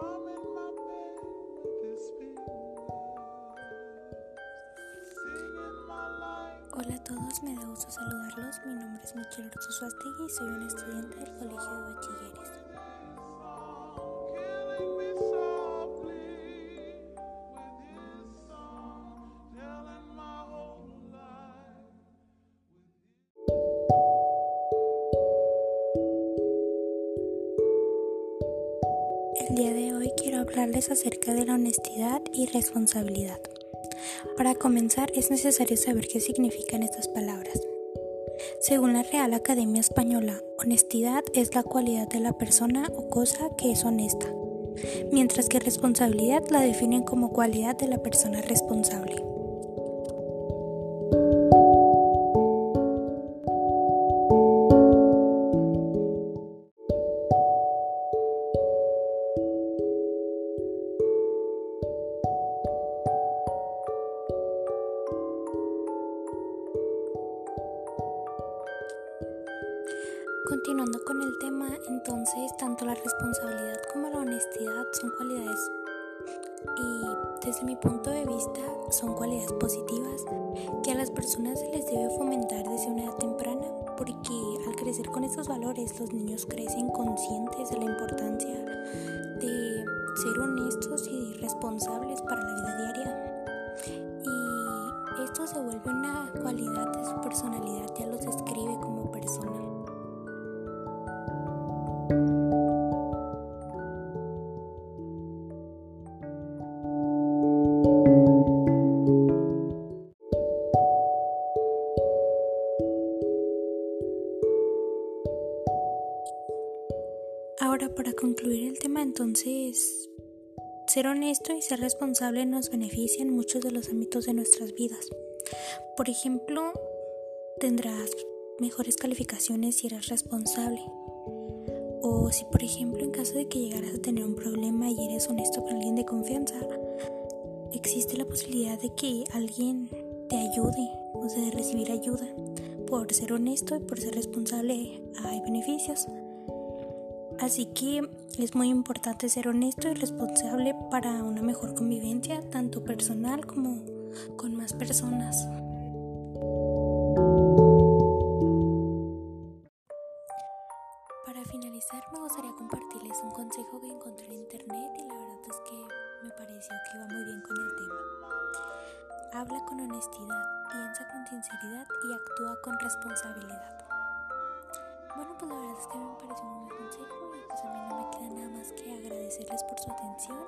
Hola a todos, me da gusto saludarlos. Mi nombre es Michelle Ortiz y soy una estudiante del Colegio de Bachilleres. El día de hoy quiero hablarles acerca de la honestidad y responsabilidad. Para comenzar, es necesario saber qué significan estas palabras. Según la Real Academia Española, honestidad es la cualidad de la persona o cosa que es honesta, mientras que responsabilidad la definen como cualidad de la persona responsable. Continuando con el tema, entonces tanto la responsabilidad como la honestidad son cualidades y desde mi punto de vista son cualidades positivas que a las personas se les debe fomentar desde una edad temprana porque al crecer con estos valores los niños crecen conscientes de la importancia de ser honestos y responsables para la vida diaria. Y esto se vuelve una cualidad de su personalidad ya los describe como persona Ahora, para concluir el tema, entonces, ser honesto y ser responsable nos beneficia en muchos de los ámbitos de nuestras vidas. Por ejemplo, tendrás mejores calificaciones si eres responsable. O si, por ejemplo, en caso de que llegaras a tener un problema y eres honesto con alguien de confianza, existe la posibilidad de que alguien te ayude, o sea, de recibir ayuda. Por ser honesto y por ser responsable hay beneficios. Así que es muy importante ser honesto y responsable para una mejor convivencia, tanto personal como con más personas. Gustaría compartirles un consejo que encontré en internet y la verdad es que me pareció que iba muy bien con el tema. Habla con honestidad, piensa con sinceridad y actúa con responsabilidad. Bueno, pues la verdad es que me pareció un buen consejo y pues a mí no me queda nada más que agradecerles por su atención.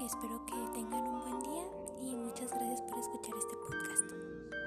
Espero que tengan un buen día y muchas gracias por escuchar este podcast.